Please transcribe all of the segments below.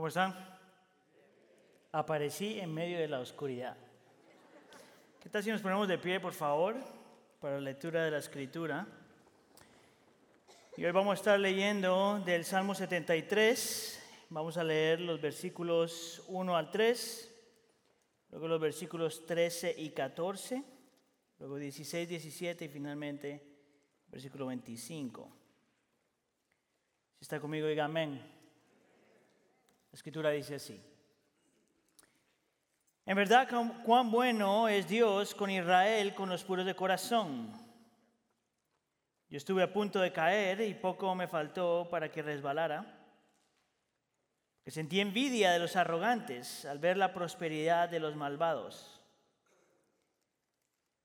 ¿Cómo están? Aparecí en medio de la oscuridad. ¿Qué tal si nos ponemos de pie, por favor, para la lectura de la escritura? Y hoy vamos a estar leyendo del Salmo 73. Vamos a leer los versículos 1 al 3, luego los versículos 13 y 14, luego 16, 17 y finalmente versículo 25. Si está conmigo, diga amén. La escritura dice así. En verdad, cuán bueno es Dios con Israel, con los puros de corazón. Yo estuve a punto de caer y poco me faltó para que resbalara. Que sentí envidia de los arrogantes al ver la prosperidad de los malvados.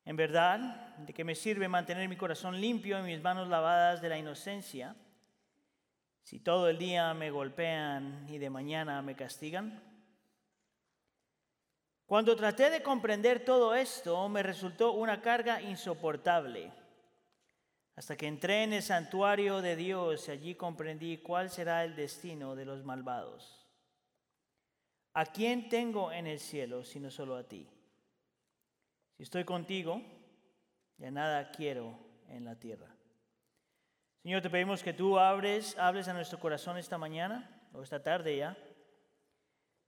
En verdad, ¿de qué me sirve mantener mi corazón limpio y mis manos lavadas de la inocencia? Si todo el día me golpean y de mañana me castigan? Cuando traté de comprender todo esto, me resultó una carga insoportable. Hasta que entré en el santuario de Dios y allí comprendí cuál será el destino de los malvados. ¿A quién tengo en el cielo sino solo a ti? Si estoy contigo, ya nada quiero en la tierra. Señor, te pedimos que tú abres, hables a nuestro corazón esta mañana o esta tarde ya.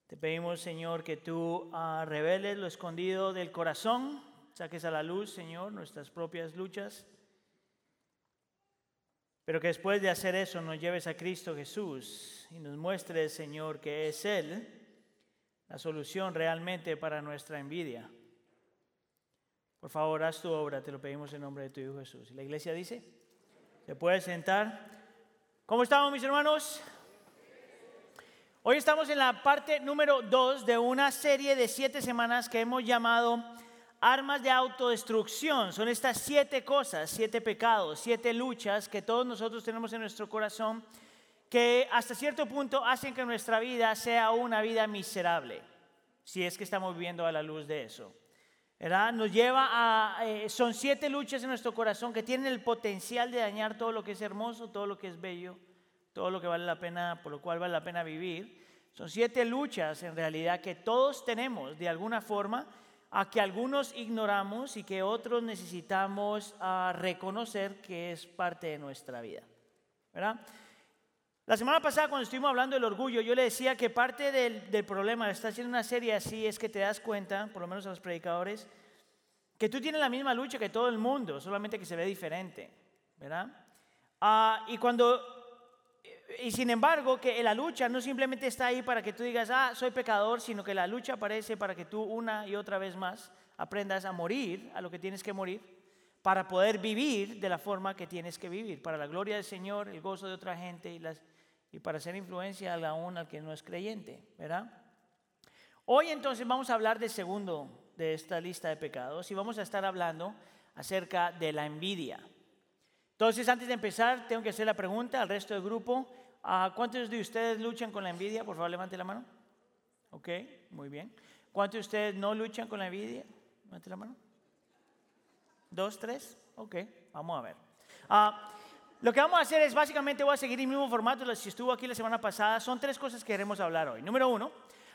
Te pedimos, Señor, que tú uh, reveles lo escondido del corazón, saques a la luz, Señor, nuestras propias luchas. Pero que después de hacer eso nos lleves a Cristo Jesús y nos muestres, Señor, que es Él la solución realmente para nuestra envidia. Por favor, haz tu obra, te lo pedimos en nombre de tu Hijo Jesús. Y la iglesia dice, se puede sentar. ¿Cómo estamos mis hermanos? Hoy estamos en la parte número 2 de una serie de siete semanas que hemos llamado armas de autodestrucción. Son estas siete cosas, siete pecados, siete luchas que todos nosotros tenemos en nuestro corazón que hasta cierto punto hacen que nuestra vida sea una vida miserable, si es que estamos viviendo a la luz de eso. Nos lleva a, eh, son siete luchas en nuestro corazón que tienen el potencial de dañar todo lo que es hermoso, todo lo que es bello, todo lo que vale la pena, por lo cual vale la pena vivir. Son siete luchas en realidad que todos tenemos de alguna forma, a que algunos ignoramos y que otros necesitamos ah, reconocer que es parte de nuestra vida. ¿verdad? La semana pasada cuando estuvimos hablando del orgullo, yo le decía que parte del, del, problema de estar haciendo una serie así es que te das cuenta, por lo menos a los predicadores, que tú tienes la misma lucha que todo el mundo, solamente que se ve diferente, ¿verdad? Ah, y cuando, y sin embargo, que la lucha no simplemente está ahí para que tú digas, ah, soy pecador, sino que la lucha aparece para que tú una y otra vez más aprendas a morir a lo que tienes que morir para poder vivir de la forma que tienes que vivir, para la gloria del Señor, el gozo de otra gente y, las, y para hacer influencia aún al que no es creyente, ¿verdad? Hoy entonces vamos a hablar del segundo de esta lista de pecados y vamos a estar hablando acerca de la envidia. Entonces, antes de empezar, tengo que hacer la pregunta al resto del grupo. ¿Cuántos de ustedes luchan con la envidia? Por favor, levante la mano. Ok, muy bien. ¿Cuántos de ustedes no luchan con la envidia? Levante la mano. ¿Dos, tres? Ok, vamos a ver. Ah, lo que vamos a hacer es básicamente voy a seguir el mismo formato si estuvo aquí la semana pasada. Son tres cosas que queremos hablar hoy. Número uno,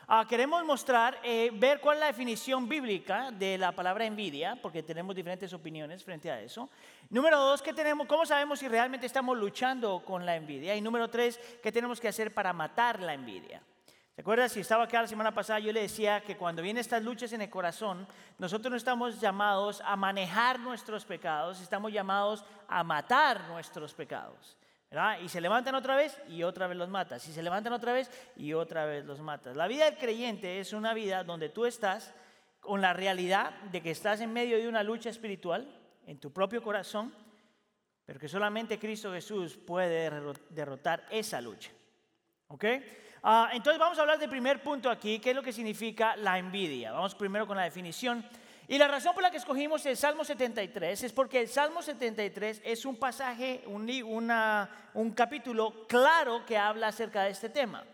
Ah, queremos mostrar, eh, ver cuál es la definición bíblica de la palabra envidia, porque tenemos diferentes opiniones frente a eso. Número dos, ¿qué tenemos, ¿cómo sabemos si realmente estamos luchando con la envidia? Y número tres, ¿qué tenemos que hacer para matar la envidia? ¿Se? Si estaba acá la semana pasada, yo le decía que cuando vienen estas luchas en el corazón, nosotros no estamos llamados a manejar nuestros pecados, estamos llamados a matar nuestros pecados. Y se levantan otra vez y otra vez los matas. Y se levantan otra vez y otra vez los matas. La vida del creyente es una vida donde tú estás con la realidad de que estás en medio de una lucha espiritual en tu propio corazón, pero que solamente Cristo Jesús puede derrotar esa lucha. ¿Ok? Ah, entonces vamos a hablar del primer punto aquí, que es lo que significa la envidia. Vamos primero con la definición. Y la razón por la que escogimos el Salmo 73 es porque el Salmo 73 es un pasaje, un, un capítulo claro que habla acerca de este tema.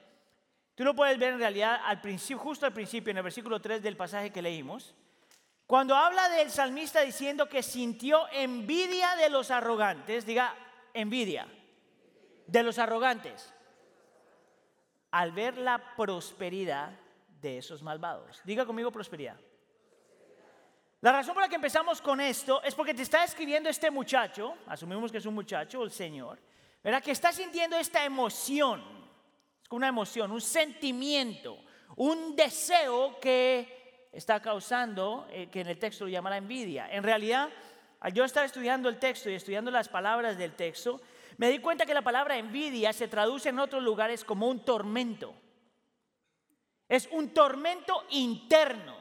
Tú lo puedes ver en realidad al principio, justo al principio, en el versículo 3 del pasaje que leímos, cuando habla del salmista diciendo que sintió envidia de los arrogantes, diga envidia, de los arrogantes. Al ver la prosperidad de esos malvados. Diga conmigo prosperidad. La razón por la que empezamos con esto es porque te está escribiendo este muchacho, asumimos que es un muchacho, el Señor, ¿verdad? Que está sintiendo esta emoción, es una emoción, un sentimiento, un deseo que está causando, eh, que en el texto lo llama la envidia. En realidad, al yo estar estudiando el texto y estudiando las palabras del texto, me di cuenta que la palabra envidia se traduce en otros lugares como un tormento. Es un tormento interno.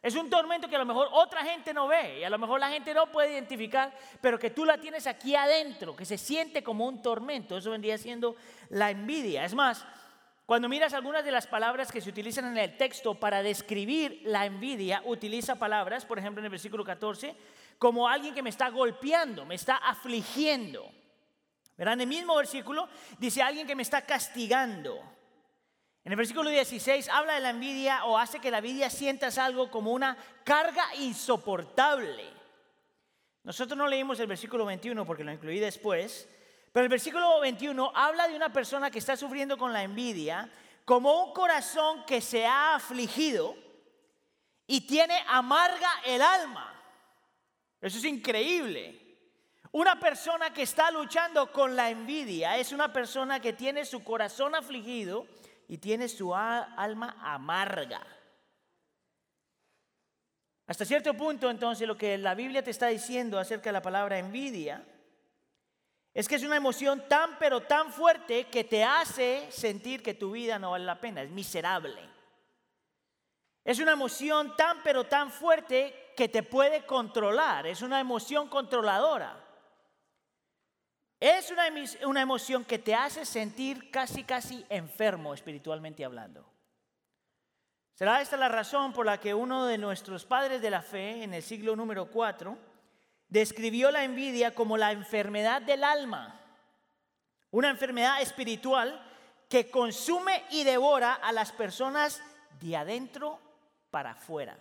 Es un tormento que a lo mejor otra gente no ve y a lo mejor la gente no puede identificar, pero que tú la tienes aquí adentro, que se siente como un tormento. Eso vendría siendo la envidia. Es más, cuando miras algunas de las palabras que se utilizan en el texto para describir la envidia, utiliza palabras, por ejemplo en el versículo 14, como alguien que me está golpeando, me está afligiendo. En el mismo versículo dice alguien que me está castigando. En el versículo 16 habla de la envidia o hace que la envidia sientas algo como una carga insoportable. Nosotros no leímos el versículo 21 porque lo incluí después, pero el versículo 21 habla de una persona que está sufriendo con la envidia como un corazón que se ha afligido y tiene amarga el alma. Eso es increíble. Una persona que está luchando con la envidia es una persona que tiene su corazón afligido y tiene su alma amarga. Hasta cierto punto, entonces, lo que la Biblia te está diciendo acerca de la palabra envidia es que es una emoción tan pero tan fuerte que te hace sentir que tu vida no vale la pena, es miserable. Es una emoción tan pero tan fuerte que te puede controlar, es una emoción controladora. Es una, una emoción que te hace sentir casi, casi enfermo espiritualmente hablando. Será esta la razón por la que uno de nuestros padres de la fe en el siglo número 4 describió la envidia como la enfermedad del alma, una enfermedad espiritual que consume y devora a las personas de adentro para afuera.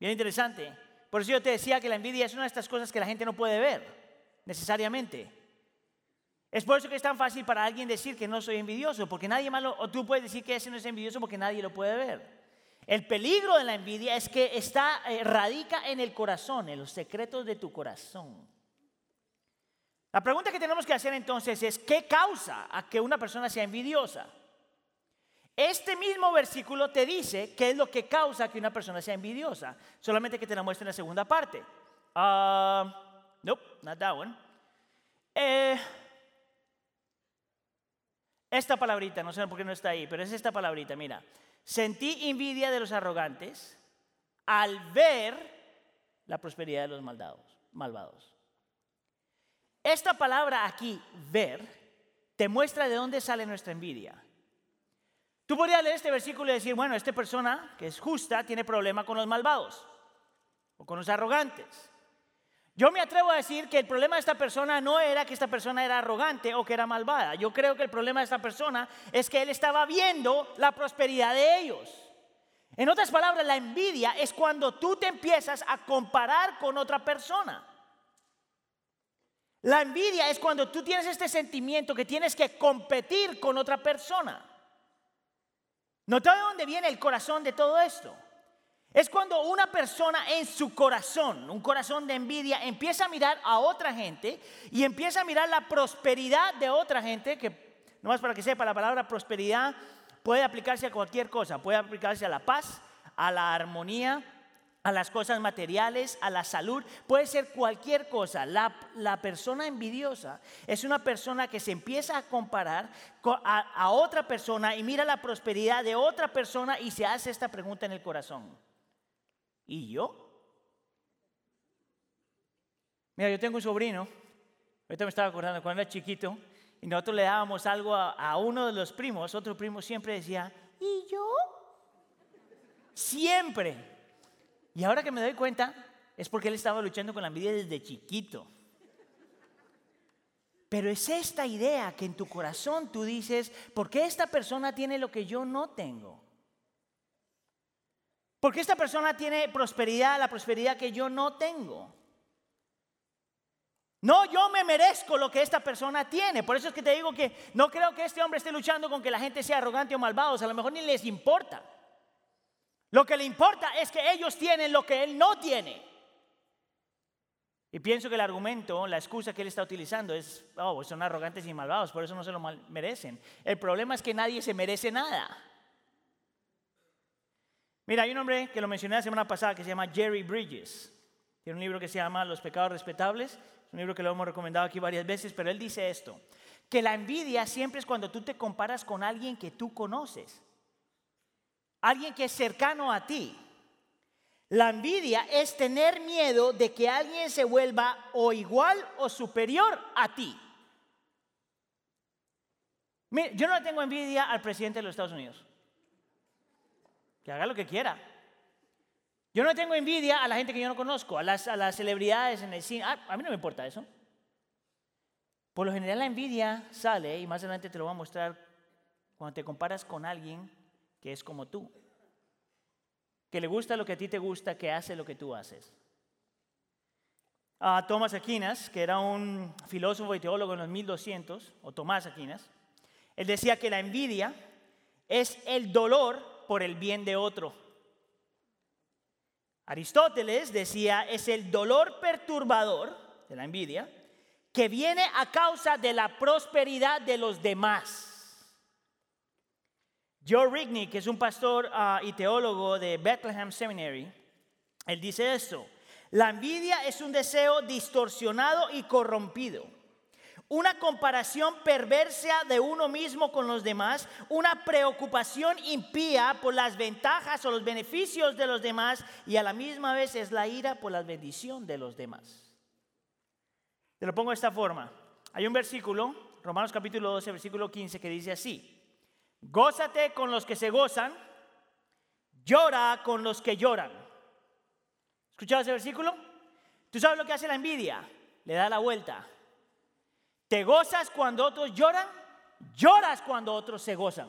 Bien interesante. Por eso yo te decía que la envidia es una de estas cosas que la gente no puede ver necesariamente. Es por eso que es tan fácil para alguien decir que no soy envidioso, porque nadie malo, o tú puedes decir que ese no es envidioso porque nadie lo puede ver. El peligro de la envidia es que está, eh, radica en el corazón, en los secretos de tu corazón. La pregunta que tenemos que hacer entonces es, ¿qué causa a que una persona sea envidiosa? Este mismo versículo te dice qué es lo que causa que una persona sea envidiosa, solamente que te la muestra en la segunda parte. Ah... Nope, not that one. Eh, esta palabrita, no sé por qué no está ahí, pero es esta palabrita, mira. Sentí envidia de los arrogantes al ver la prosperidad de los malvados. Esta palabra aquí, ver, te muestra de dónde sale nuestra envidia. Tú podrías leer este versículo y decir, bueno, esta persona que es justa tiene problema con los malvados o con los arrogantes. Yo me atrevo a decir que el problema de esta persona no era que esta persona era arrogante o que era malvada. Yo creo que el problema de esta persona es que él estaba viendo la prosperidad de ellos. En otras palabras, la envidia es cuando tú te empiezas a comparar con otra persona. La envidia es cuando tú tienes este sentimiento que tienes que competir con otra persona. ¿Nota de dónde viene el corazón de todo esto? Es cuando una persona en su corazón, un corazón de envidia, empieza a mirar a otra gente y empieza a mirar la prosperidad de otra gente, que nomás para que sepa, la palabra prosperidad puede aplicarse a cualquier cosa, puede aplicarse a la paz, a la armonía, a las cosas materiales, a la salud, puede ser cualquier cosa. La, persona envidiosa es una persona que se empieza a comparar a otra persona y mira la prosperidad de otra persona y se hace esta pregunta en el corazón. ¿Y yo? Mira, yo tengo un sobrino, ahorita me estaba acordando cuando era chiquito, y nosotros le dábamos algo a, uno de los primos, otro primo siempre decía, ¿y yo? Siempre. Y ahora que me doy cuenta, es porque él estaba luchando con la envidia desde chiquito. Pero es esta idea que en tu corazón tú dices, ¿por qué esta persona tiene lo que yo no tengo? Porque esta persona tiene prosperidad, la prosperidad que yo no tengo. No, yo me merezco lo que esta persona tiene. Por eso es que te digo que no creo que este hombre esté luchando con que la gente sea arrogante o malvado. a lo mejor ni les importa. Lo que le importa es que ellos tienen lo que él no tiene. Y pienso que el argumento, la excusa que él está utilizando es, oh, son arrogantes y malvados, por eso no se lo merecen. El problema es que nadie se merece nada. Mira, hay un hombre que lo mencioné la semana pasada que se llama Jerry Bridges. Tiene un libro que se llama Los pecados respetables. Es un libro que lo hemos recomendado aquí varias veces, pero él dice esto, que la envidia siempre es cuando tú te comparas con alguien que tú conoces. Alguien que es cercano a ti. La envidia es tener miedo de que alguien se vuelva o igual o superior a ti. Mire, yo no tengo envidia al presidente de los Estados Unidos. Que haga lo que quiera. Yo no tengo envidia a la gente que yo no conozco, a las, a las celebridades en el cine. Ah, a mí no me importa eso. Por lo general la envidia sale, y más adelante te lo voy a mostrar, cuando te comparas con alguien que es como tú que le gusta lo que a ti te gusta, que hace lo que tú haces. A Thomas Aquinas, que era un filósofo y teólogo en los 1200, o Tomás Aquinas, él decía que la envidia es el dolor por el bien de otro. Aristóteles decía es el dolor perturbador de la envidia que viene a causa de la prosperidad de los demás. Joe Rigney, que es un pastor ah, y teólogo de Bethlehem Seminary, él dice esto, la envidia es un deseo distorsionado y corrompido, una comparación perversa de uno mismo con los demás, una preocupación impía por las ventajas o los beneficios de los demás y a la misma vez es la ira por la bendición de los demás. Te lo pongo de esta forma. Hay un versículo, Romanos capítulo 12, versículo 15, que dice así. Gózate con los que se gozan, llora con los que lloran. ¿Escuchabas ese versículo? ¿Tú sabes lo que hace la envidia? Le da la vuelta. Te gozas cuando otros lloran, lloras cuando otros se gozan.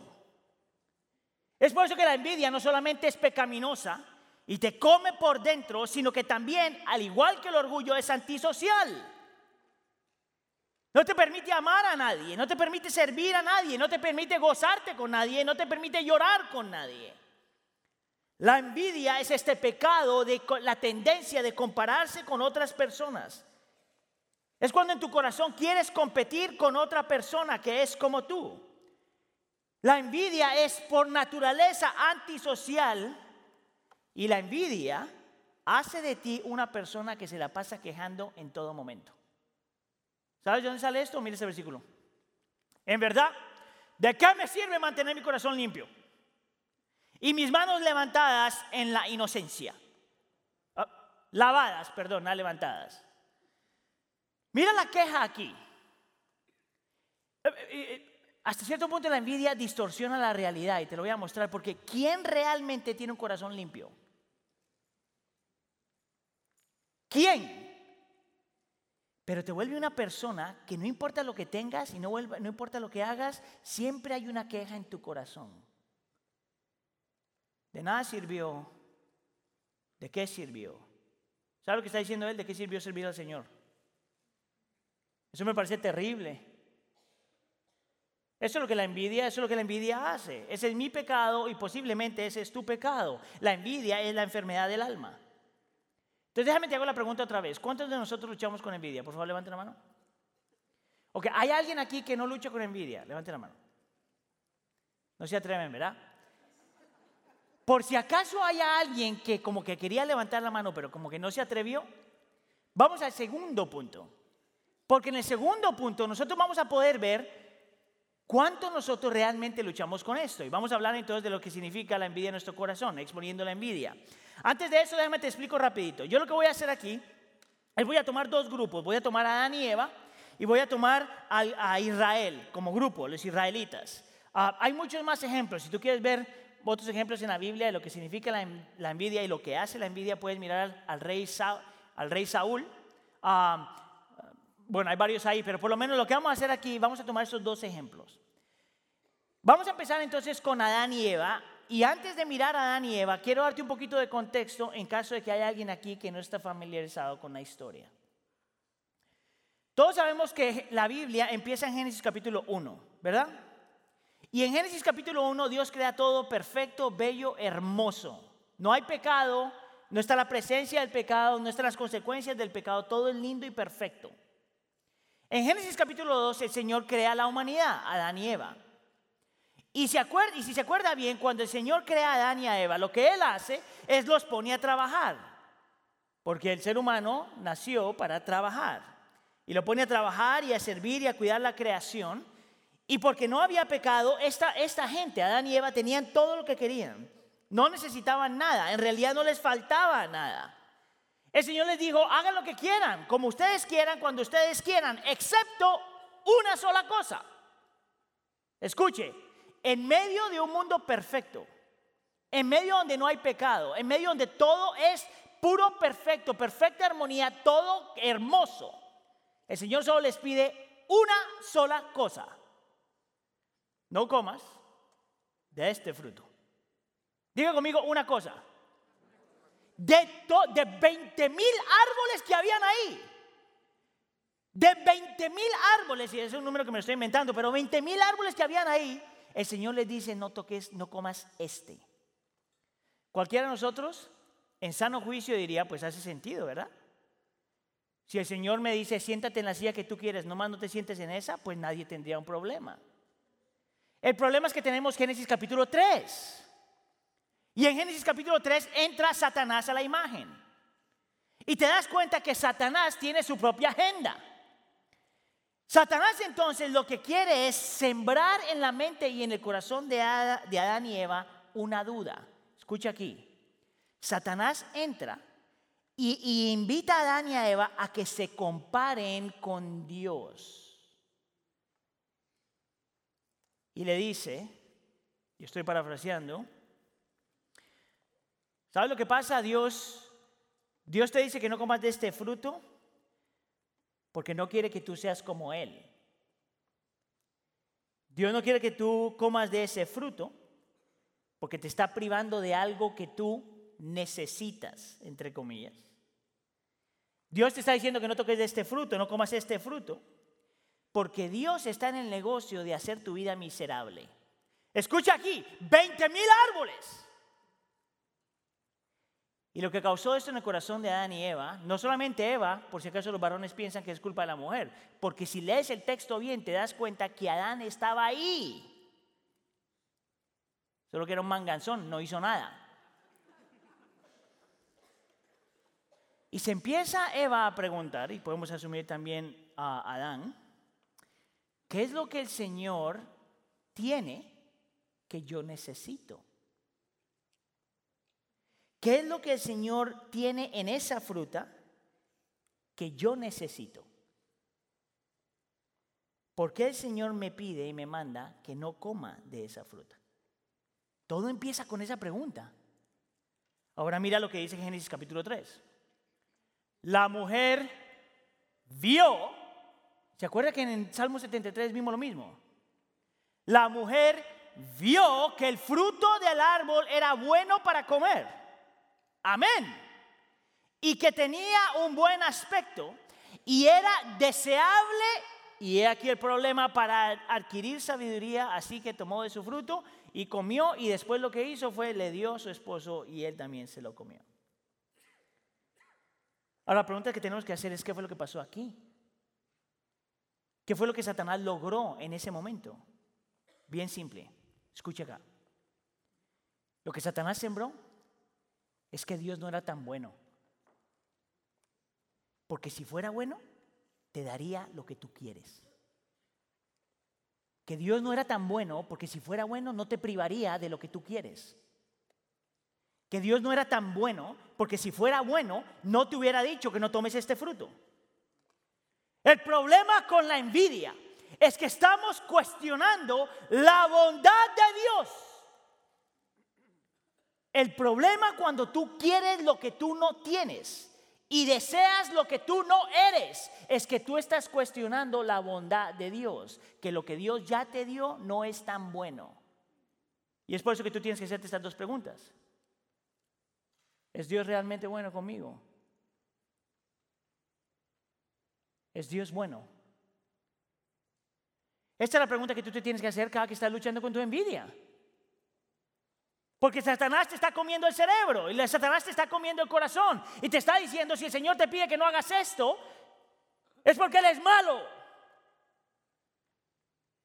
Es por eso que la envidia no solamente es pecaminosa y te come por dentro, sino que también, al igual que el orgullo, es antisocial. No te permite amar a nadie, no te permite servir a nadie, no te permite gozarte con nadie, no te permite llorar con nadie. La envidia es este pecado de la tendencia de compararse con otras personas. Es cuando en tu corazón quieres competir con otra persona que es como tú. La envidia es por naturaleza antisocial y la envidia hace de ti una persona que se la pasa quejando en todo momento. ¿Sabes de dónde sale esto? Mire ese versículo. En verdad, ¿de qué me sirve mantener mi corazón limpio? Y mis manos levantadas en la inocencia. Ah, lavadas, perdón, no levantadas. Mira la queja aquí. Eh, eh, eh, hasta cierto punto la envidia distorsiona la realidad y te lo voy a mostrar porque ¿quién realmente tiene un corazón limpio? ¿Quién? pero te vuelve una persona que no importa lo que tengas y no, no importa lo que hagas, siempre hay una queja en tu corazón. De nada sirvió. ¿De qué sirvió? ¿Sabe lo que está diciendo él? ¿De qué sirvió servir al Señor? Eso me parece terrible. Eso es lo que la envidia, eso es lo que la envidia hace. Ese es mi pecado y posiblemente ese es tu pecado. La envidia es la enfermedad del alma. Entonces déjame te hago la pregunta otra vez. ¿Cuántos de nosotros luchamos con envidia? Por favor, levante la mano. Ok, ¿hay alguien aquí que no lucha con envidia? Levante la mano. No se atreven, ¿verdad? Por si acaso hay alguien que como que quería levantar la mano, pero como que no se atrevió, vamos al segundo punto. Porque en el segundo punto nosotros vamos a poder ver cuánto nosotros realmente luchamos con esto. Y vamos a hablar entonces de lo que significa la envidia en nuestro corazón, exponiendo la envidia. Antes de eso, déjame te explico rapidito. Yo lo que voy a hacer aquí es voy a tomar dos grupos. Voy a tomar a Adán y Eva y voy a tomar a, Israel como grupo, los israelitas. Ah, hay muchos más ejemplos. Si tú quieres ver otros ejemplos en la Biblia de lo que significa la, envidia y lo que hace la envidia, puedes mirar al, rey, Saúl. Ah, bueno, hay varios ahí, pero por lo menos lo que vamos a hacer aquí, vamos a tomar esos dos ejemplos. Vamos a empezar entonces con Adán y Eva y antes de mirar a Adán y Eva, quiero darte un poquito de contexto en caso de que haya alguien aquí que no está familiarizado con la historia. Todos sabemos que la Biblia empieza en Génesis capítulo 1, ¿verdad? Y en Génesis capítulo 1 Dios crea todo perfecto, bello, hermoso. No hay pecado, no está la presencia del pecado, no están las consecuencias del pecado, todo es lindo y perfecto. En Génesis capítulo 2 el Señor crea la humanidad, Adán y Eva. Y, se acuerda, y si se acuerda bien, cuando el Señor crea a Adán y a Eva, lo que Él hace es los pone a trabajar. Porque el ser humano nació para trabajar. Y lo pone a trabajar y a servir y a cuidar la creación. Y porque no había pecado, esta, esta gente, Adán y Eva, tenían todo lo que querían. No necesitaban nada, en realidad no les faltaba nada. El Señor les dijo, hagan lo que quieran, como ustedes quieran, cuando ustedes quieran, excepto una sola cosa. Escuche, en medio de un mundo perfecto, en medio donde no hay pecado, en medio donde todo es puro perfecto, perfecta armonía, todo hermoso, el Señor solo les pide una sola cosa no comas de este fruto. Diga conmigo una cosa. De, de 20 mil árboles que habían ahí. De 20 mil árboles, y ese es un número que me estoy inventando, pero 20 mil árboles que habían ahí, el Señor les dice, no toques, no comas este. Cualquiera de nosotros, en sano juicio, diría, pues hace sentido, ¿verdad? Si el Señor me dice, siéntate en la silla que tú quieres, nomás no te sientes en esa, pues nadie tendría un problema. El problema es que tenemos Génesis capítulo 3. Y en Génesis capítulo 3 entra Satanás a la imagen. Y te das cuenta que Satanás tiene su propia agenda. Satanás entonces lo que quiere es sembrar en la mente y en el corazón de Adán y Eva una duda. Escucha aquí. Satanás entra y, invita a Adán y a Eva a que se comparen con Dios. y le dice, y estoy parafraseando, ¿sabes lo que pasa? Dios, Dios te dice que no comas de este fruto porque no quiere que tú seas como Él. Dios no quiere que tú comas de ese fruto porque te está privando de algo que tú necesitas, entre comillas. Dios te está diciendo que no toques de este fruto, no comas este fruto, porque Dios está en el negocio de hacer tu vida miserable. Escucha aquí, 20 mil árboles. Y lo que causó esto en el corazón de Adán y Eva, no solamente Eva, por si acaso los varones piensan que es culpa de la mujer, porque si lees el texto bien te das cuenta que Adán estaba ahí. Solo que era un manganzón, no hizo nada. Y se empieza Eva a preguntar, y podemos asumir también a Adán, ¿Qué es lo que el Señor tiene que yo necesito? ¿Qué es lo que el Señor tiene en esa fruta que yo necesito? ¿Por qué el Señor me pide y me manda que no coma de esa fruta? Todo empieza con esa pregunta. Ahora mira lo que dice Génesis capítulo 3. La mujer vio ¿Se acuerda que en el Salmo 73 vimos lo mismo? La mujer vio que el fruto del árbol era bueno para comer. Amén. Y que tenía un buen aspecto y era deseable. Y he aquí el problema para adquirir sabiduría, así que tomó de su fruto y comió y después lo que hizo fue le dio a su esposo y él también se lo comió. Ahora la pregunta que tenemos que hacer es qué fue lo que pasó aquí. ¿Qué fue lo que Satanás logró en ese momento? Bien simple. Escucha acá. Lo que Satanás sembró es que Dios no era tan bueno. Porque si fuera bueno, te daría lo que tú quieres. Que Dios no era tan bueno porque si fuera bueno no te privaría de lo que tú quieres. Que Dios no era tan bueno porque si fuera bueno no te hubiera dicho que no tomes este fruto. El problema con la envidia es que estamos cuestionando la bondad de Dios. El problema cuando tú quieres lo que tú no tienes y deseas lo que tú no eres es que tú estás cuestionando la bondad de Dios, que lo que Dios ya te dio no es tan bueno. Y es por eso que tú tienes que hacerte estas dos preguntas. ¿Es Dios realmente bueno conmigo? ¿Es Dios bueno? Esta es la pregunta que tú te tienes que hacer cada que estás luchando con tu envidia. Porque Satanás te está comiendo el cerebro y Satanás te está comiendo el corazón y te está diciendo, si el Señor te pide que no hagas esto, es porque Él es malo.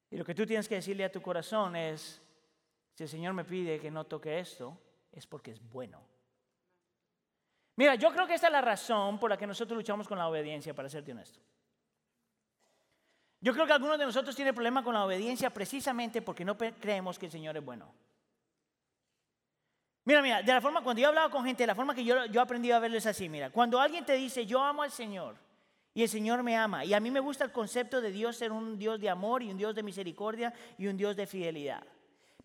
Y lo que tú tienes que decirle a tu corazón es, si el Señor me pide que no toque esto, es porque es bueno. Mira, yo creo que esta es la razón por la que nosotros luchamos con la obediencia, para serte honesto. Yo creo que algunos de nosotros tienen problema con la obediencia precisamente porque no creemos que el Señor es bueno. Mira, mira, de la forma, cuando yo he hablado con gente, de la forma que yo, yo he aprendido a verlo es así, mira, cuando alguien te dice, yo amo al Señor y el Señor me ama, y a mí me gusta el concepto de Dios ser un Dios de amor y un Dios de misericordia y un Dios de fidelidad.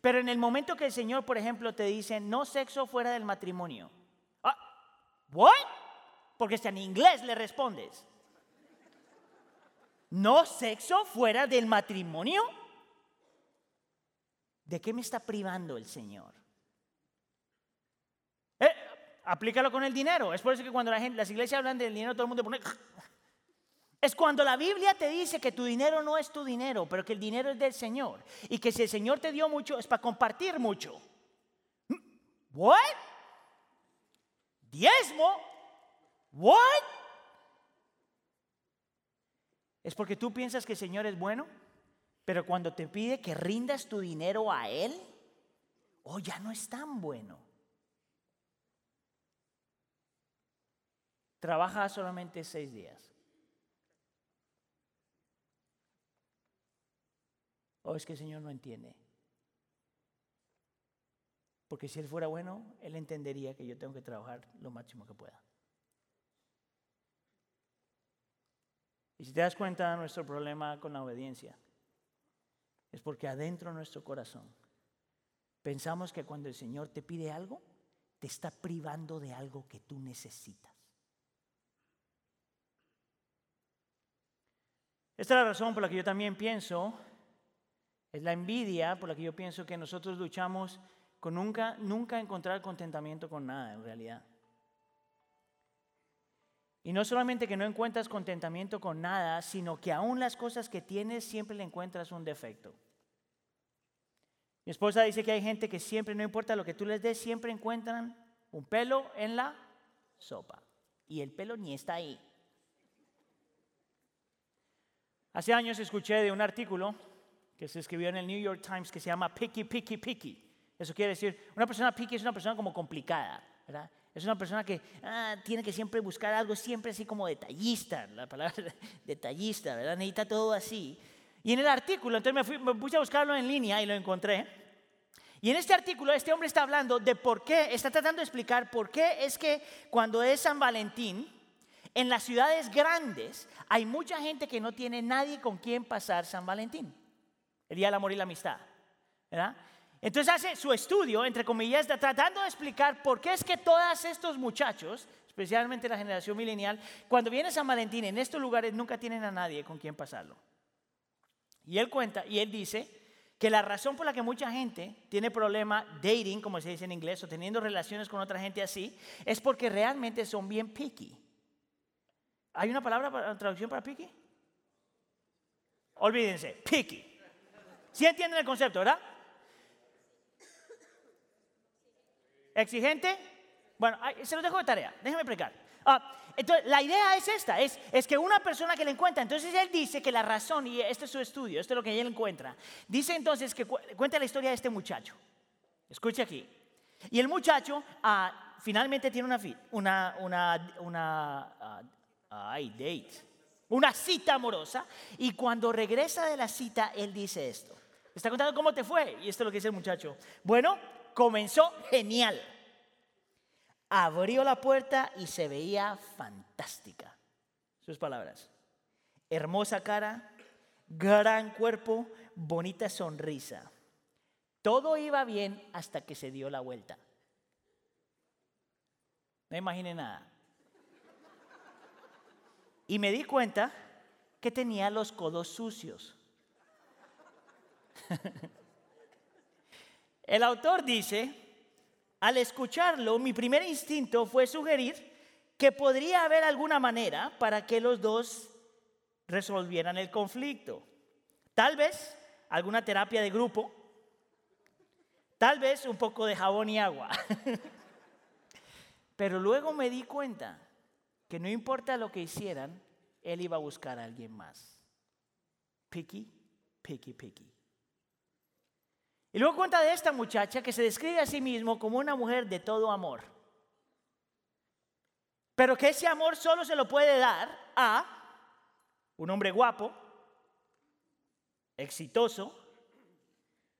Pero en el momento que el Señor, por ejemplo, te dice, no sexo fuera del matrimonio. Ah, ¿What? Porque está en inglés le respondes. ¿No sexo fuera del matrimonio? ¿De qué me está privando el Señor? Aplícalo con el dinero. Es por eso que cuando las iglesias hablan del dinero, todo el mundo pone... Es cuando la Biblia te dice que tu dinero no es tu dinero, pero que el dinero es del Señor. Y que si el Señor te dio mucho, es para compartir mucho. ¿What? ¿Diezmo? ¿What? Es porque tú piensas que el Señor es bueno, pero cuando te pide que rindas tu dinero a Él, oh, ya no es tan bueno. Trabaja solamente seis días. ¿O es que el Señor no entiende? Porque si Él fuera bueno, Él entendería que yo tengo que trabajar lo máximo que pueda. Y si te das cuenta, nuestro problema con la obediencia es porque adentro de nuestro corazón pensamos que cuando el Señor te pide algo, te está privando de algo que tú necesitas. Esta es la razón por la que yo también pienso, es la envidia por la que yo pienso que nosotros luchamos con nunca, nunca encontrar contentamiento con nada en realidad. Y no solamente que no encuentras contentamiento con nada, sino que aún las cosas que tienes siempre le encuentras un defecto. Mi esposa dice que hay gente que siempre, no importa lo que tú les des, siempre encuentran un pelo en la sopa. Y el pelo ni está ahí. Hace años escuché de un artículo que se escribió en el New York Times que se llama Picky, Picky, Picky. Eso quiere decir, una persona picky es una persona como complicada, ¿verdad? Es una persona que ah, tiene que siempre buscar algo, siempre así como detallista, la palabra detallista, ¿verdad? Necesita todo así. Y en el artículo, entonces me, fui, me puse a buscarlo en línea y lo encontré. Y en este artículo este hombre está hablando de por qué, está tratando de explicar por qué es que cuando es San Valentín, en las ciudades grandes hay mucha gente que no tiene nadie con quien pasar San Valentín, el Día del Amor y la Amistad. Entonces hace su estudio, entre comillas, tratando de explicar por qué es que todos estos muchachos, especialmente la generación milenial, cuando viene San Valentín en estos lugares nunca tienen a nadie con quien pasarlo. Y él cuenta, y él dice que la razón por la que mucha gente tiene problema dating, como se dice en inglés, o teniendo relaciones con otra gente así, es porque realmente son bien picky. ¿Hay una palabra para traducción para picky? Olvídense, picky. ¿Sí entienden el concepto, verdad? ¿Exigente? Bueno, se lo dejo de tarea, déjenme explicar. Ah, entonces, la idea es esta, es, que una persona que le encuentra, entonces él dice que la razón, y este es su estudio, esto es lo que él encuentra, dice entonces que cuenta la historia de este muchacho. Escuche aquí. Y el muchacho ah, finalmente tiene una, una, una, una ah, ay, date, una cita amorosa. Y cuando regresa de la cita, él dice esto. Está contando cómo te fue. Y esto es lo que dice el muchacho. Bueno, comenzó genial. Abrió la puerta y se veía fantástica. Sus palabras. Hermosa cara, gran cuerpo, bonita sonrisa. Todo iba bien hasta que se dio la vuelta. No imagine nada y me di cuenta que tenía los codos sucios. El autor dice, al escucharlo, mi primer instinto fue sugerir que podría haber alguna manera para que los dos resolvieran el conflicto. Tal vez alguna terapia de grupo, tal vez un poco de jabón y agua. Pero luego me di cuenta que no importa lo que hicieran, él iba a buscar a alguien más. Picky, picky, picky. Y luego cuenta de esta muchacha que se describe a sí mismo como una mujer de todo amor. Pero que ese amor solo se lo puede dar a un hombre guapo, exitoso,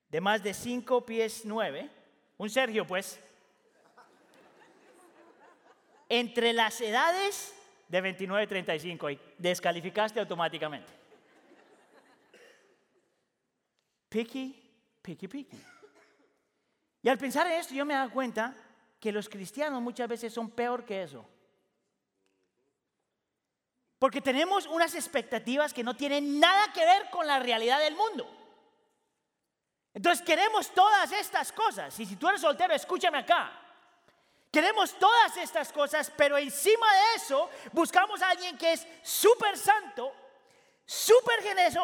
de más de cinco pies nueve, un Sergio pues, entre las edades de 29 y 35 y descalificaste automáticamente. Picky, picky, picky. Y al pensar en esto yo me dado cuenta que los cristianos muchas veces son peor que eso. Porque tenemos unas expectativas que no tienen nada que ver con la realidad del mundo. Entonces queremos todas estas cosas. Y si tú eres soltero, escúchame acá. Queremos todas estas cosas, pero encima de eso buscamos a alguien que es súper santo, súper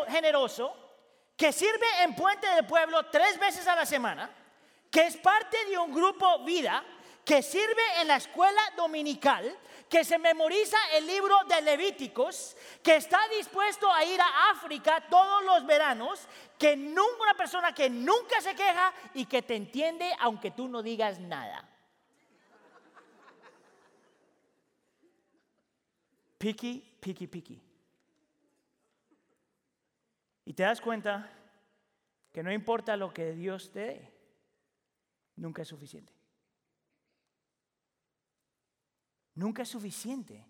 generoso, que sirve en Puente del Pueblo tres veces a la semana, que es parte de un grupo vida, que sirve en la escuela dominical, que se memoriza el libro de Levíticos, que está dispuesto a ir a África todos los veranos, que nunca una persona que nunca se queja y que te entiende aunque tú no digas nada. Picky, picky, picky. Y te das cuenta que no importa lo que Dios te dé, nunca es suficiente. Nunca es suficiente.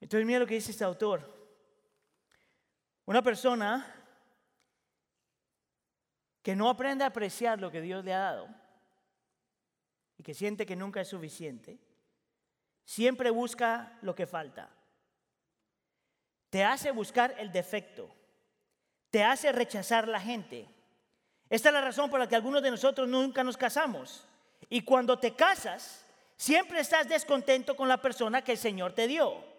Entonces mira lo que dice este autor. Una persona que no aprende a apreciar lo que Dios le ha dado y que siente que nunca es suficiente, siempre busca lo que falta. Te hace buscar el defecto. Te hace rechazar la gente. Esta es la razón por la que algunos de nosotros nunca nos casamos. Y cuando te casas, Siempre estás descontento con la persona que el Señor te dio.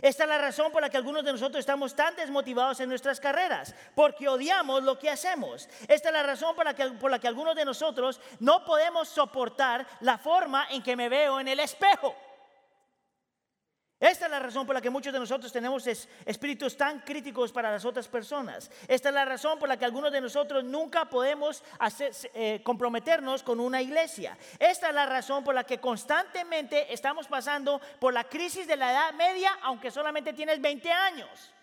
Esta es la razón por la que algunos de nosotros estamos tan desmotivados en nuestras carreras, porque odiamos lo que hacemos. Esta es la razón por la que, por la que algunos de nosotros no podemos soportar la forma en que me veo en el espejo. Esta es la razón por la que muchos de nosotros tenemos espíritus tan críticos para las otras personas. Esta es la razón por la que algunos de nosotros nunca podemos eh, comprometernos con una iglesia. Esta es la razón por la que constantemente estamos pasando por la crisis de la edad media, aunque solamente tienes 20 años.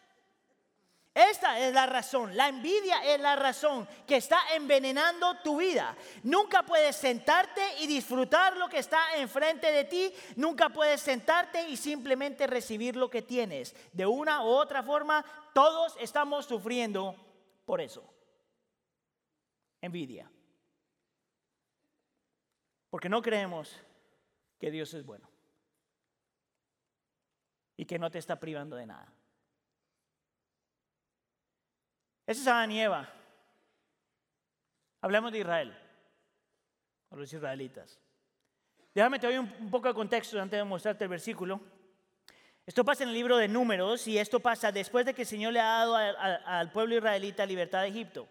Esta es la razón, la envidia es la razón que está envenenando tu vida. Nunca puedes sentarte y disfrutar lo que está enfrente de ti, nunca puedes sentarte y simplemente recibir lo que tienes. De una u otra forma, todos estamos sufriendo por eso. Envidia. Porque no creemos que Dios es bueno y que no te está privando de nada. Esa es Adán y Eva. Hablemos de Israel, o los israelitas. Déjame te doy un, poco de contexto antes de mostrarte el versículo. Esto pasa en el libro de Números y esto pasa después de que el Señor le ha dado al pueblo israelita libertad de Egipto.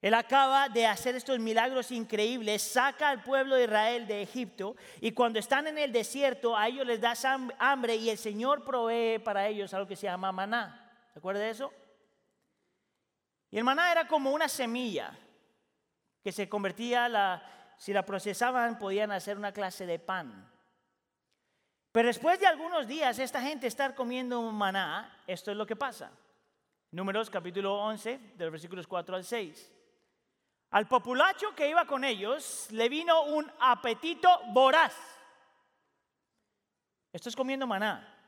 Él acaba de hacer estos milagros increíbles, saca al pueblo de Israel de Egipto y cuando están en el desierto a ellos les da hambre y el Señor provee para ellos algo que se llama maná. ¿Se acuerda de eso? Y el maná era como una semilla que se convertía, si la procesaban, podían hacer una clase de pan. Pero después de algunos días, esta gente estar comiendo maná, esto es lo que pasa. Números capítulo 11, de los versículos 4 al 6. Al populacho que iba con ellos le vino un apetito voraz. Esto es comiendo maná.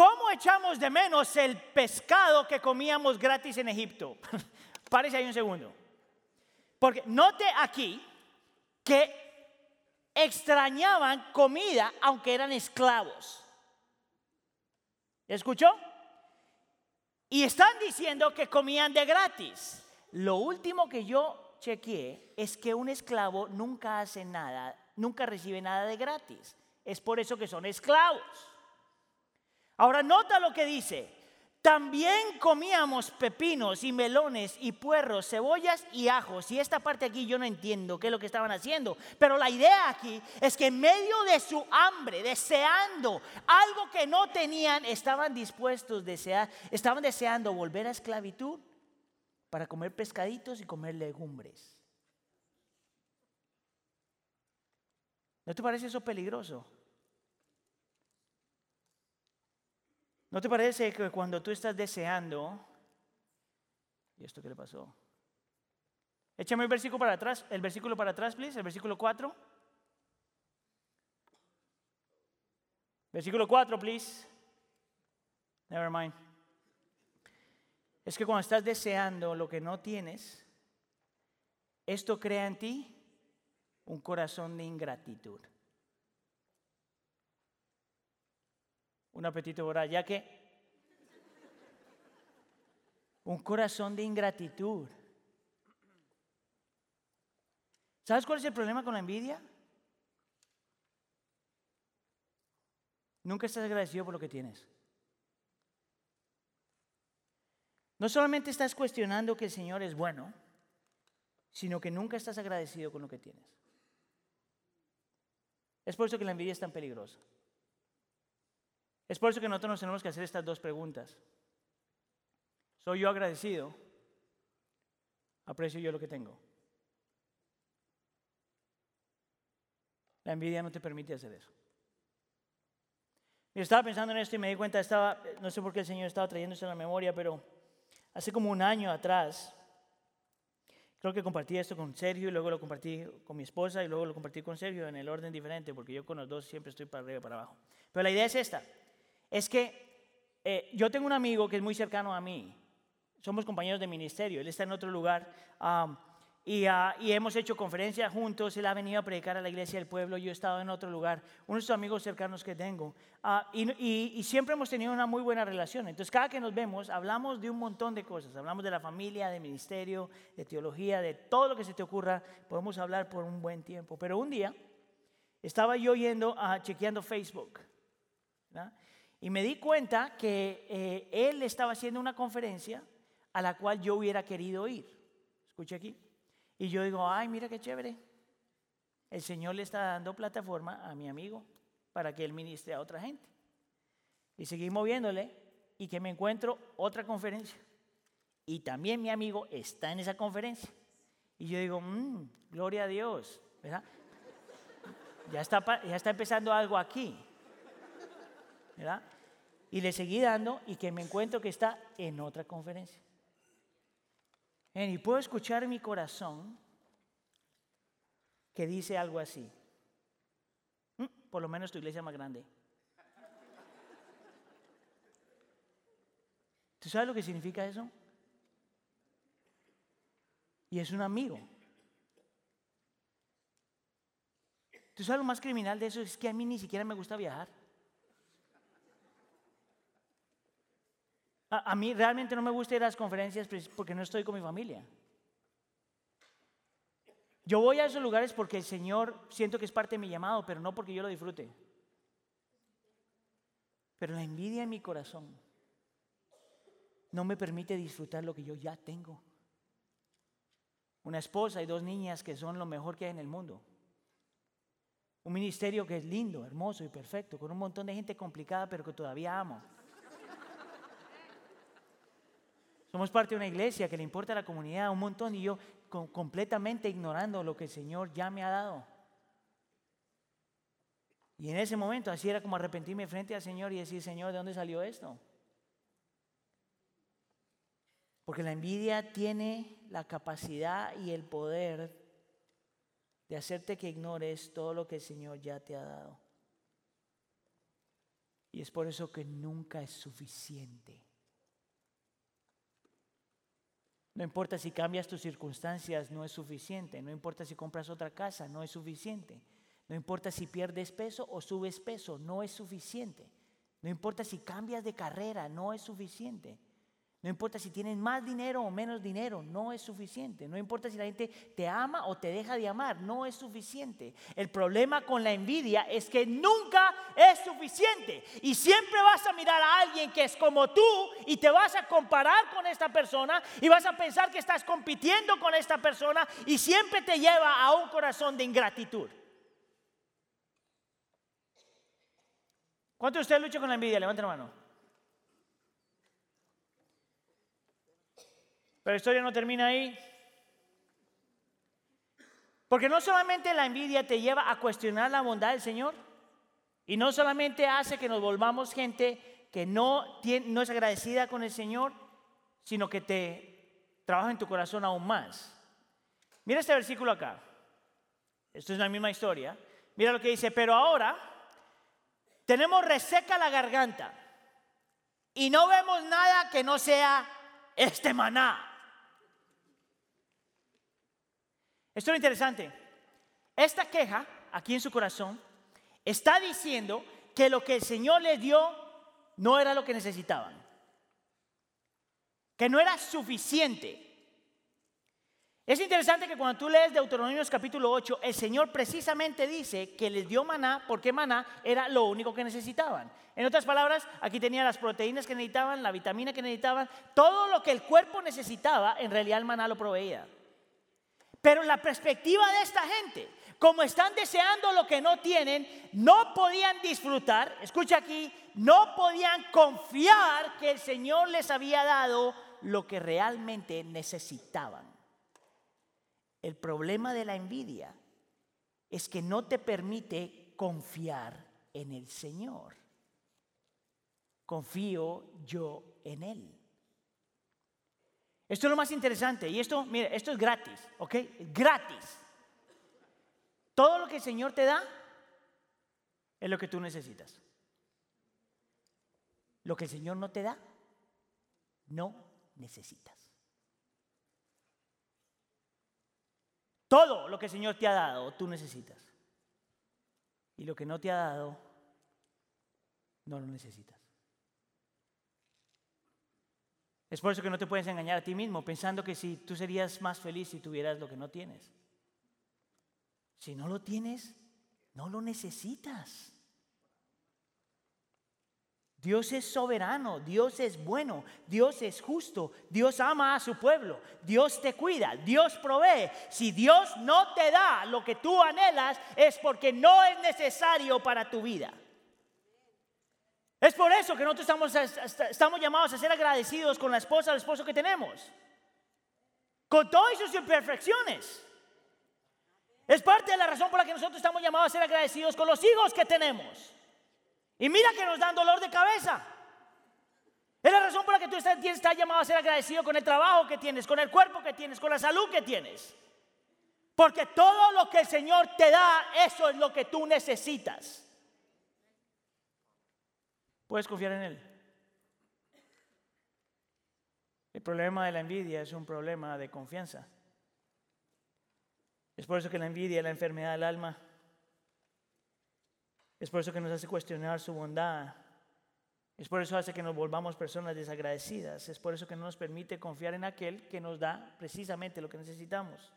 ¿Cómo echamos de menos el pescado que comíamos gratis en Egipto? Párese ahí un segundo. Porque note aquí que extrañaban comida aunque eran esclavos. ¿Escuchó? Y están diciendo que comían de gratis. Lo último que yo chequeé es que un esclavo nunca hace nada, nunca recibe nada de gratis. Es por eso que son esclavos. Ahora nota lo que dice. También comíamos pepinos y melones y puerros, cebollas y ajos. Y esta parte aquí yo no entiendo qué es lo que estaban haciendo. Pero la idea aquí es que en medio de su hambre, deseando algo que no tenían, estaban dispuestos, desear, estaban deseando volver a esclavitud para comer pescaditos y comer legumbres. ¿No te parece eso peligroso? ¿No te parece que cuando tú estás deseando, ¿y esto qué le pasó? Échame el versículo para atrás, el versículo para atrás, please, el versículo 4. Versículo 4, please. Never mind. Es que cuando estás deseando lo que no tienes, esto crea en ti un corazón de ingratitud. Un apetito por ya que un corazón de ingratitud. ¿Sabes cuál es el problema con la envidia? Nunca estás agradecido por lo que tienes. No solamente estás cuestionando que el Señor es bueno, sino que nunca estás agradecido con lo que tienes. Es por eso que la envidia es tan peligrosa. Es por eso que nosotros nos tenemos que hacer estas dos preguntas. ¿Soy yo agradecido? ¿Aprecio yo lo que tengo? La envidia no te permite hacer eso. Yo estaba pensando en esto y me di cuenta, estaba, no sé por qué el Señor estaba trayéndose a la memoria, pero hace como un año atrás, creo que compartí esto con Sergio y luego lo compartí con mi esposa y luego lo compartí con Sergio en el orden diferente, porque yo con los dos siempre estoy para arriba y para abajo. Pero la idea es esta es que eh, yo tengo un amigo que es muy cercano a mí. Somos compañeros de ministerio. Él está en otro lugar y, hemos hecho conferencias juntos. Él ha venido a predicar a la iglesia del pueblo. Yo he estado en otro lugar. Uno de sus amigos cercanos que tengo. Ah, y, y, siempre hemos tenido una muy buena relación. Entonces, cada que nos vemos, hablamos de un montón de cosas. Hablamos de la familia, de ministerio, de teología, de todo lo que se te ocurra. Podemos hablar por un buen tiempo. Pero un día estaba yo yendo, a chequeando Facebook. ¿verdad? Y me di cuenta que eh, él estaba haciendo una conferencia a la cual yo hubiera querido ir. Escuche aquí. Y yo digo, ay, mira qué chévere. El Señor le está dando plataforma a mi amigo para que él ministre a otra gente. Y seguí moviéndole y que me encuentro otra conferencia. Y también mi amigo está en esa conferencia. Y yo digo, mmm, gloria a Dios, ¿verdad? Ya está, ya está empezando algo aquí. Y le seguí dando y que me encuentro que está en otra conferencia. Y puedo escuchar mi corazón que dice algo así. Mm, por lo menos tu iglesia más grande. ¿Tú sabes lo que significa eso? Y es un amigo. ¿Tú sabes lo más criminal de eso? Es que a mí ni siquiera me gusta viajar. A, mí realmente no me gusta ir a las conferencias porque no estoy con mi familia. Yo voy a esos lugares porque el Señor siento que es parte de mi llamado, pero no porque yo lo disfrute. Pero la envidia en mi corazón no me permite disfrutar lo que yo ya tengo. Una esposa y dos niñas que son lo mejor que hay en el mundo. Un ministerio que es lindo, hermoso y perfecto, con un montón de gente complicada, pero que todavía amo. Somos parte de una iglesia que le importa a la comunidad un montón y yo completamente ignorando lo que el Señor ya me ha dado. Y en ese momento así era como arrepentirme frente al Señor y decir, Señor, ¿de dónde salió esto? Porque la envidia tiene la capacidad y el poder de hacerte que ignores todo lo que el Señor ya te ha dado. Y es por eso que nunca es suficiente. No importa si cambias tus circunstancias, no es suficiente. No importa si compras otra casa, no es suficiente. No importa si pierdes peso o subes peso, no es suficiente. No importa si cambias de carrera, no es suficiente. No importa si tienes más dinero o menos dinero, no es suficiente. No importa si la gente te ama o te deja de amar, no es suficiente. El problema con la envidia es que nunca es suficiente. Y siempre vas a mirar a alguien que es como tú y te vas a comparar con esta persona y vas a pensar que estás compitiendo con esta persona y siempre te lleva a un corazón de ingratitud. ¿Cuántos de ustedes luchan con la envidia? Levanten la mano. Pero la historia no termina ahí. Porque no solamente la envidia te lleva a cuestionar la bondad del Señor, y no solamente hace que nos volvamos gente que no, no es agradecida con el Señor, sino que te trabaja en tu corazón aún más. Mira este versículo acá. Esto es la misma historia. Mira lo que dice, pero ahora tenemos reseca la garganta y no vemos nada que no sea este maná. Esto es interesante. Esta queja, aquí en su corazón, está diciendo que lo que el Señor le dio no era lo que necesitaban. Que no era suficiente. Es interesante que cuando tú lees Deuteronomios capítulo 8, el Señor precisamente dice que les dio maná porque maná era lo único que necesitaban. En otras palabras, aquí tenía las proteínas que necesitaban, la vitamina que necesitaban, todo lo que el cuerpo necesitaba, en realidad el maná lo proveía. Pero la perspectiva de esta gente, como están deseando lo que no tienen, no podían disfrutar, escucha aquí, no podían confiar que el Señor les había dado lo que realmente necesitaban. El problema de la envidia es que no te permite confiar en el Señor. Confío yo en Él. Esto es lo más interesante. Y esto, mire, esto es gratis, ¿ok? Gratis. Todo lo que el Señor te da es lo que tú necesitas. Lo que el Señor no te da, no necesitas. Todo lo que el Señor te ha dado, tú necesitas. Y lo que no te ha dado, no lo necesitas. Es por eso que no te puedes engañar a ti mismo pensando que si tú serías más feliz si tuvieras lo que no tienes. Si no lo tienes, no lo necesitas. Dios es soberano, Dios es bueno, Dios es justo, Dios ama a su pueblo, Dios te cuida, Dios provee. Si Dios no te da lo que tú anhelas es porque no es necesario para tu vida. Es por eso que nosotros estamos, llamados a ser agradecidos con la esposa o el esposo que tenemos. Con todas sus imperfecciones. Es parte de la razón por la que nosotros estamos llamados a ser agradecidos con los hijos que tenemos. Y mira que nos dan dolor de cabeza. Es la razón por la que tú estás llamado a ser agradecido con el trabajo que tienes, con el cuerpo que tienes, con la salud que tienes. Porque todo lo que el Señor te da, eso es lo que tú necesitas. Puedes confiar en Él. El problema de la envidia es un problema de confianza. Es por eso que la envidia es la enfermedad del alma. Es por eso que nos hace cuestionar su bondad. Es por eso hace que nos volvamos personas desagradecidas. Es por eso que no nos permite confiar en aquel que nos da precisamente lo que necesitamos.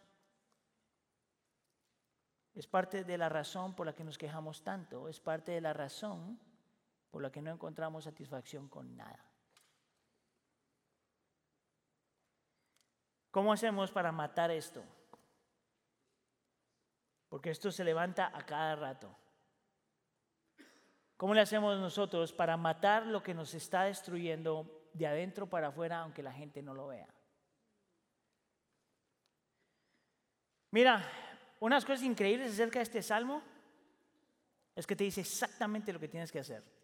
Es parte de la razón por la que nos quejamos tanto. Es parte de la razón por la que no encontramos satisfacción con nada. ¿Cómo hacemos para matar esto? Porque esto se levanta a cada rato. ¿Cómo le hacemos nosotros para matar lo que nos está destruyendo de adentro para afuera, aunque la gente no lo vea? Mira, unas cosas increíbles acerca de este salmo es que te dice exactamente lo que tienes que hacer.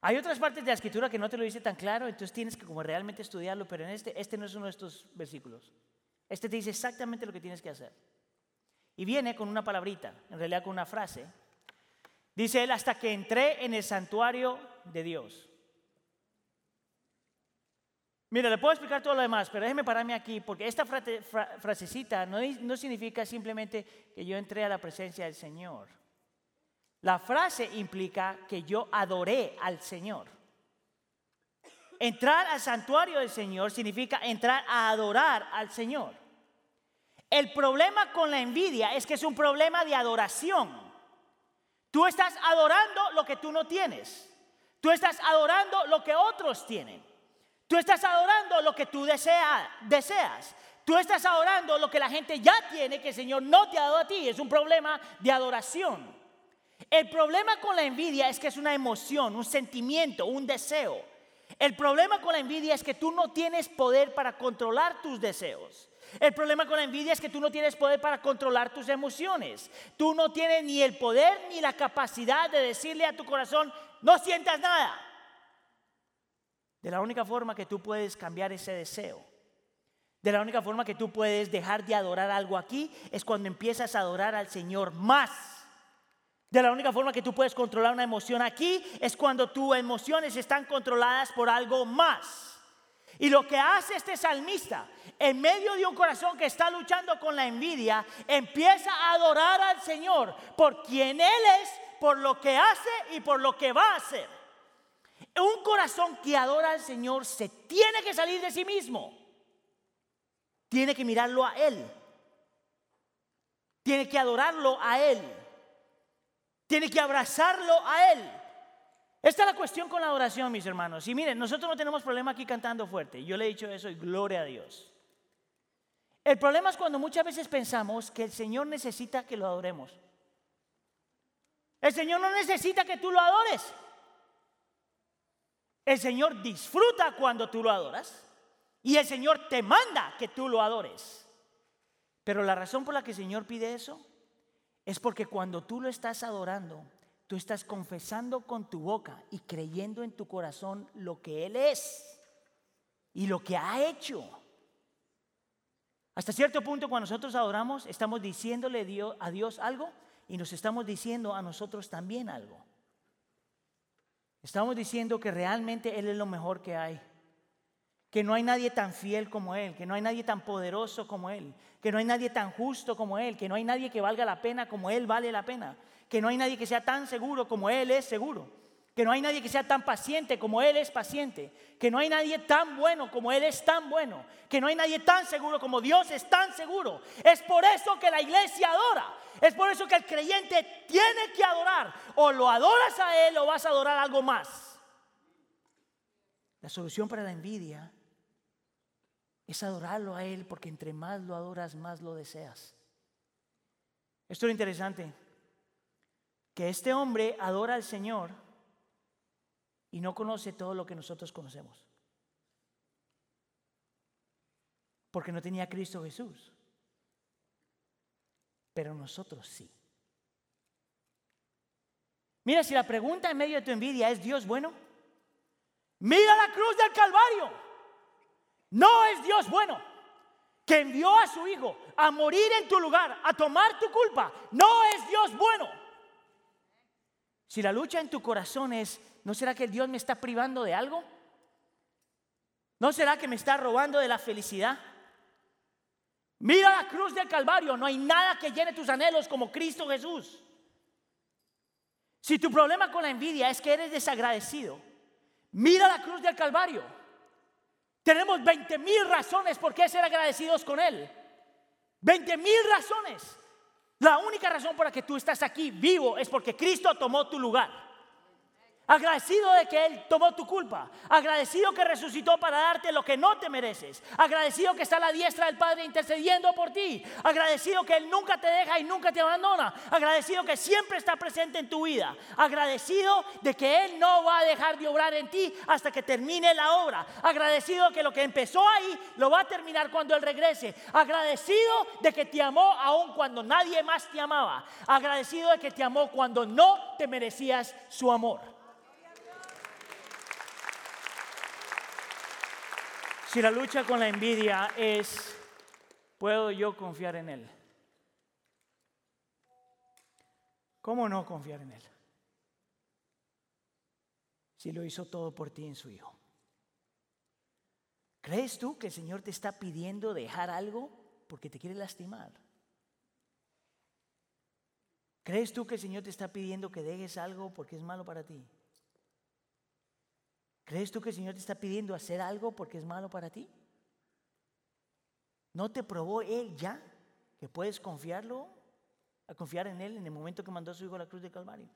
Hay otras partes de la escritura que no te lo dice tan claro, entonces tienes que como realmente estudiarlo, pero en este, este no es uno de estos versículos. Este te dice exactamente lo que tienes que hacer. Y viene con una palabrita, en realidad con una frase. Dice él, hasta que entré en el santuario de Dios. Mira, le puedo explicar todo lo demás, pero déjeme pararme aquí, porque esta frasecita no, no significa simplemente que yo entré a la presencia del Señor. La frase implica que yo adoré al Señor. entrar al santuario del Señor significa entrar a adorar al Señor. El problema con la envidia es que es un problema de adoración. Tú estás adorando lo que tú no tienes. Tú estás adorando lo que otros tienen. Tú estás adorando lo que tú deseas. Tú estás adorando lo que la gente ya tiene que el Señor no te ha dado a ti. Es un problema de adoración. El problema con la envidia es que es una emoción, un sentimiento, un deseo. El problema con la envidia es que tú no tienes poder para controlar tus deseos. El problema con la envidia es que tú no tienes poder para controlar tus emociones. Tú no tienes ni el poder ni la capacidad de decirle a tu corazón, no sientas nada. De la única forma que tú puedes cambiar ese deseo, de la única forma que tú puedes dejar de adorar algo aquí, es cuando empiezas a adorar al Señor más. De la única forma que tú puedes controlar una emoción aquí es cuando tus emociones están controladas por algo más. Y lo que hace este salmista, en medio de un corazón que está luchando con la envidia, empieza a adorar al Señor por quien Él es, por lo que hace y por lo que va a hacer. Un corazón que adora al Señor se tiene que salir de sí mismo. Tiene que mirarlo a Él. Tiene que adorarlo a Él. Tiene que abrazarlo a Él. Esta es la cuestión con la adoración, mis hermanos. Y miren, nosotros no tenemos problema aquí cantando fuerte. Yo le he dicho eso y gloria a Dios. El problema es cuando muchas veces pensamos que el Señor necesita que lo adoremos. El Señor no necesita que tú lo adores. El Señor disfruta cuando tú lo adoras. Y el Señor te manda que tú lo adores. Pero la razón por la que el Señor pide eso es porque cuando tú lo estás adorando, tú estás confesando con tu boca y creyendo en tu corazón lo que Él es y lo que ha hecho. Hasta cierto punto cuando nosotros adoramos, estamos diciéndole a Dios algo y nos estamos diciendo a nosotros también algo. Estamos diciendo que realmente Él es lo mejor que hay que no hay nadie tan fiel como Él, que no hay nadie tan poderoso como Él, que no hay nadie tan justo como Él, que no hay nadie que valga la pena como Él vale la pena, que no hay nadie que sea tan seguro como Él es seguro, que no hay nadie que sea tan paciente como Él es paciente, que no hay nadie tan bueno como Él es tan bueno, que no hay nadie tan seguro como Dios es tan seguro. Es por eso que la iglesia adora, es por eso que el creyente tiene que adorar, o lo adoras a Él o vas a adorar algo más. La solución para la envidia es adorarlo a Él, porque entre más lo adoras, más lo deseas. Esto es interesante, que este hombre adora al Señor y no conoce todo lo que nosotros conocemos. Porque no tenía Cristo Jesús. Pero nosotros sí. Mira, si la pregunta en medio de tu envidia es Dios bueno, mira la cruz del Calvario. No es Dios bueno que envió a su Hijo a morir en tu lugar, a tomar tu culpa. No es Dios bueno. Si la lucha en tu corazón es, ¿no será que Dios me está privando de algo? ¿No será que me está robando de la felicidad? Mira la cruz del Calvario, no hay nada que llene tus anhelos como Cristo Jesús. Si tu problema con la envidia es que eres desagradecido, mira la cruz del Calvario. Tenemos 20 mil razones por qué ser agradecidos con Él. 20 mil razones. La única razón por la que tú estás aquí vivo es porque Cristo tomó tu lugar. Agradecido de que Él tomó tu culpa. Agradecido que resucitó para darte lo que no te mereces. Agradecido que está a la diestra del Padre intercediendo por ti. Agradecido que Él nunca te deja y nunca te abandona. Agradecido que siempre está presente en tu vida. Agradecido de que Él no va a dejar de obrar en ti hasta que termine la obra. Agradecido que lo que empezó ahí lo va a terminar cuando Él regrese. Agradecido de que te amó aun cuando nadie más te amaba. Agradecido de que te amó cuando no te merecías su amor. Si la lucha con la envidia es, ¿puedo yo confiar en Él? ¿Cómo no confiar en Él? Si lo hizo todo por ti en su Hijo. ¿Crees tú que el Señor te está pidiendo dejar algo porque te quiere lastimar? ¿Crees tú que el Señor te está pidiendo que dejes algo porque es malo para ti? ¿Crees tú que el Señor te está pidiendo hacer algo porque es malo para ti? ¿No te probó Él ya que puedes confiarlo, a confiar en Él en el momento que mandó a su Hijo a la cruz de Calvario?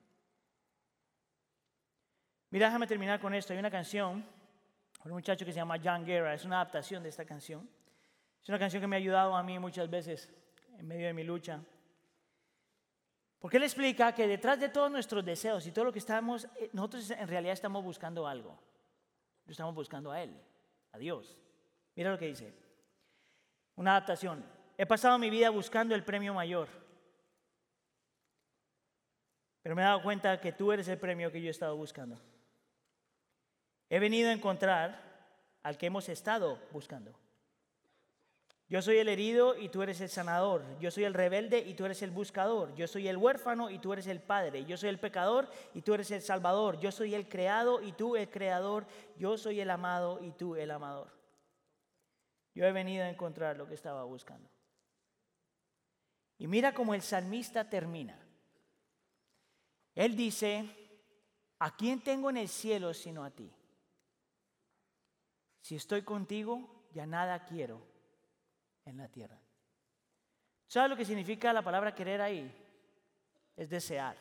Mira, déjame terminar con esto. Hay una canción, un muchacho que se llama John Guerra, es una adaptación de esta canción. Es una canción que me ha ayudado a mí muchas veces en medio de mi lucha. Porque él explica que detrás de todos nuestros deseos y todo lo que estamos, eh, nosotros en realidad estamos buscando algo. Estamos buscando a Él, a Dios. Mira lo que dice. Una adaptación. He pasado mi vida buscando el premio mayor. Pero me he dado cuenta que tú eres el premio que yo he estado buscando. He venido a encontrar al que hemos estado buscando. Yo soy el herido y tú eres el sanador. Yo soy el rebelde y tú eres el buscador. Yo soy el huérfano y tú eres el padre. Yo soy el pecador y tú eres el salvador. Yo soy el creado y tú el creador. Yo soy el amado y tú el amador. Yo he venido a encontrar lo que estaba buscando. Y mira cómo el salmista termina. Él dice, ¿a quién tengo en el cielo sino a ti? Si estoy contigo, ya nada quiero en la tierra. ¿Sabes lo que significa la palabra querer ahí? Es desear.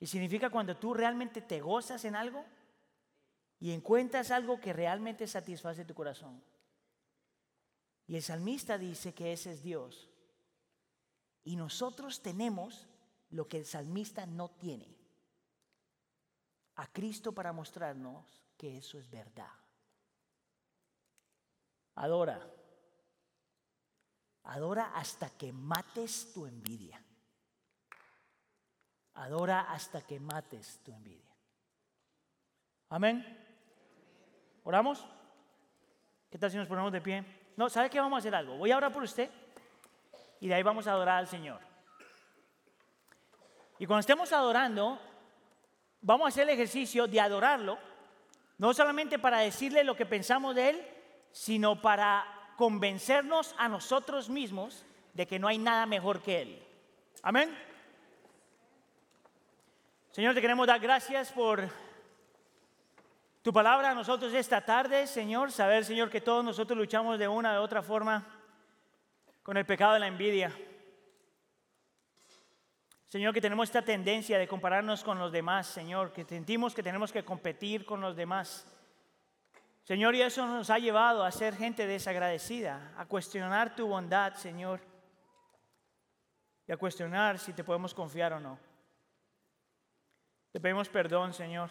Y significa cuando tú realmente te gozas en algo y encuentras algo que realmente satisface tu corazón. Y el salmista dice que ese es Dios. Y nosotros tenemos lo que el salmista no tiene. A Cristo para mostrarnos que eso es verdad. Adora. Adora hasta que mates tu envidia. Adora hasta que mates tu envidia. Amén. ¿Oramos? ¿Qué tal si nos ponemos de pie? No, ¿sabe qué vamos a hacer algo? Voy a orar por usted y de ahí vamos a adorar al Señor. Y cuando estemos adorando, vamos a hacer el ejercicio de adorarlo, no solamente para decirle lo que pensamos de Él, sino para convencernos a nosotros mismos de que no hay nada mejor que Él. Amén. Señor, te queremos dar gracias por tu palabra a nosotros esta tarde, Señor. Saber, Señor, que todos nosotros luchamos de una u otra forma con el pecado de la envidia. Señor, que tenemos esta tendencia de compararnos con los demás, Señor, que sentimos que tenemos que competir con los demás. Señor, y eso nos ha llevado a ser gente desagradecida, a cuestionar tu bondad, Señor, y a cuestionar si te podemos confiar o no. Te pedimos perdón, Señor.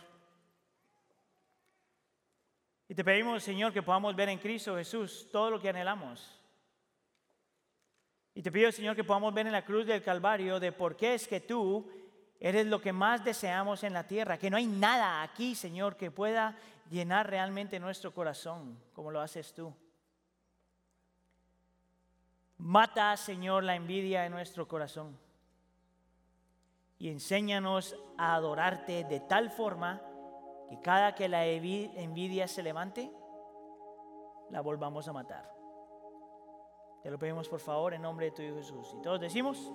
Y te pedimos, Señor, que podamos ver en Cristo Jesús todo lo que anhelamos. Y te pido, Señor, que podamos ver en la cruz del Calvario de por qué es que tú eres lo que más deseamos en la tierra, que no hay nada aquí, Señor, que pueda llenar realmente nuestro corazón como lo haces tú. Mata, Señor, la envidia en nuestro corazón y enséñanos a adorarte de tal forma que cada que la envidia se levante, la volvamos a matar. Te lo pedimos por favor en nombre de tu Hijo Jesús. Y todos decimos...